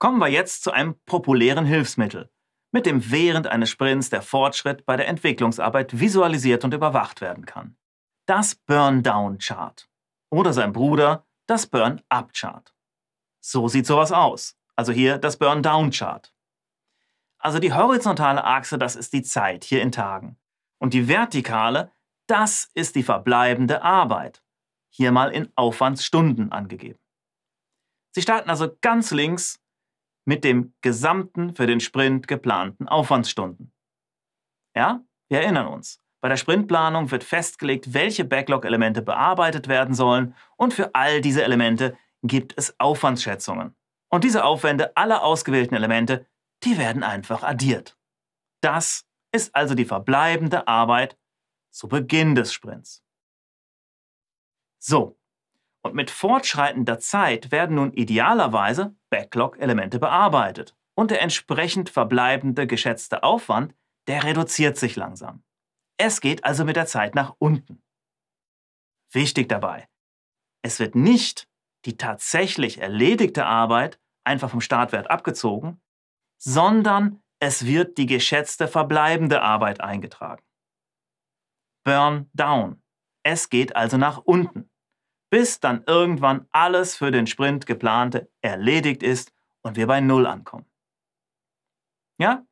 Kommen wir jetzt zu einem populären Hilfsmittel, mit dem während eines Sprints der Fortschritt bei der Entwicklungsarbeit visualisiert und überwacht werden kann. Das Burn-Down-Chart. Oder sein Bruder, das Burn-Up-Chart. So sieht sowas aus. Also hier das Burn-Down-Chart. Also die horizontale Achse, das ist die Zeit hier in Tagen. Und die vertikale, das ist die verbleibende Arbeit. Hier mal in Aufwandsstunden angegeben. Sie starten also ganz links mit dem gesamten für den Sprint geplanten Aufwandsstunden. Ja, wir erinnern uns. Bei der Sprintplanung wird festgelegt, welche Backlog-Elemente bearbeitet werden sollen und für all diese Elemente gibt es Aufwandsschätzungen. Und diese Aufwände aller ausgewählten Elemente, die werden einfach addiert. Das ist also die verbleibende Arbeit zu Beginn des Sprints. So, und mit fortschreitender Zeit werden nun idealerweise Backlog-Elemente bearbeitet und der entsprechend verbleibende geschätzte Aufwand, der reduziert sich langsam. Es geht also mit der Zeit nach unten. Wichtig dabei, es wird nicht die tatsächlich erledigte Arbeit einfach vom Startwert abgezogen, sondern es wird die geschätzte verbleibende Arbeit eingetragen. Burn down. Es geht also nach unten bis dann irgendwann alles für den Sprint geplante erledigt ist und wir bei Null ankommen. Ja?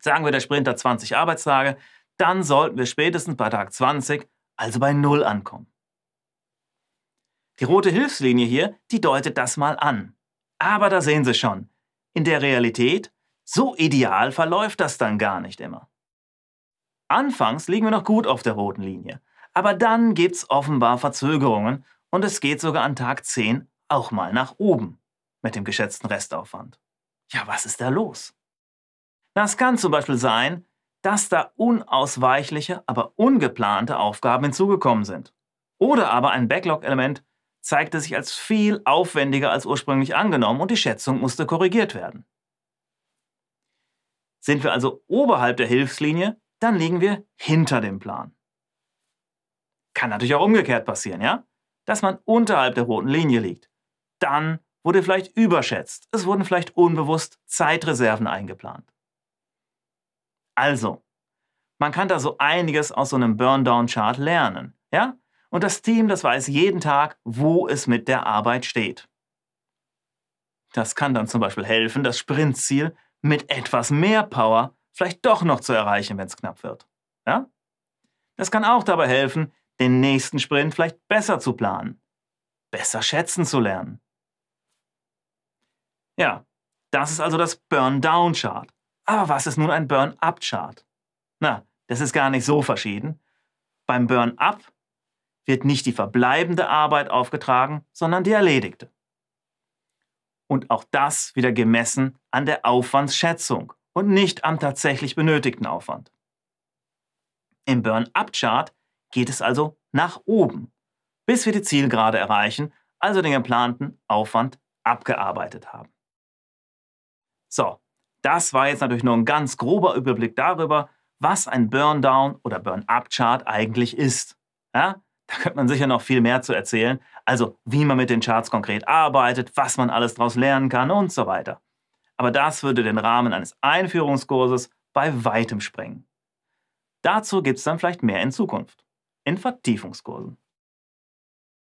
Sagen wir, der Sprint hat 20 Arbeitstage, dann sollten wir spätestens bei Tag 20, also bei Null ankommen. Die rote Hilfslinie hier, die deutet das mal an. Aber da sehen Sie schon, in der Realität, so ideal verläuft das dann gar nicht immer. Anfangs liegen wir noch gut auf der roten Linie, aber dann gibt's offenbar Verzögerungen und es geht sogar an Tag 10 auch mal nach oben mit dem geschätzten Restaufwand. Ja, was ist da los? Das kann zum Beispiel sein, dass da unausweichliche, aber ungeplante Aufgaben hinzugekommen sind. Oder aber ein Backlog-Element zeigte sich als viel aufwendiger als ursprünglich angenommen und die Schätzung musste korrigiert werden. Sind wir also oberhalb der Hilfslinie, dann liegen wir hinter dem Plan. Kann natürlich auch umgekehrt passieren, ja? Dass man unterhalb der roten Linie liegt. Dann wurde vielleicht überschätzt. Es wurden vielleicht unbewusst Zeitreserven eingeplant. Also, man kann da so einiges aus so einem Burndown-Chart lernen, ja? Und das Team, das weiß jeden Tag, wo es mit der Arbeit steht. Das kann dann zum Beispiel helfen, das Sprintziel mit etwas mehr Power vielleicht doch noch zu erreichen, wenn es knapp wird. Ja? Das kann auch dabei helfen, den nächsten Sprint vielleicht besser zu planen, besser schätzen zu lernen. Ja, das ist also das Burn-Down-Chart. Aber was ist nun ein Burn-Up-Chart? Na, das ist gar nicht so verschieden. Beim Burn-Up wird nicht die verbleibende Arbeit aufgetragen, sondern die erledigte. Und auch das wieder gemessen an der Aufwandsschätzung und nicht am tatsächlich benötigten Aufwand. Im Burn-Up-Chart geht es also nach oben, bis wir die Zielgerade erreichen, also den geplanten Aufwand abgearbeitet haben. So, das war jetzt natürlich nur ein ganz grober Überblick darüber, was ein Burndown oder Burn-Up-Chart eigentlich ist. Ja, da könnte man sicher noch viel mehr zu erzählen, also wie man mit den Charts konkret arbeitet, was man alles daraus lernen kann und so weiter. Aber das würde den Rahmen eines Einführungskurses bei weitem sprengen. Dazu gibt es dann vielleicht mehr in Zukunft in Vertiefungskursen.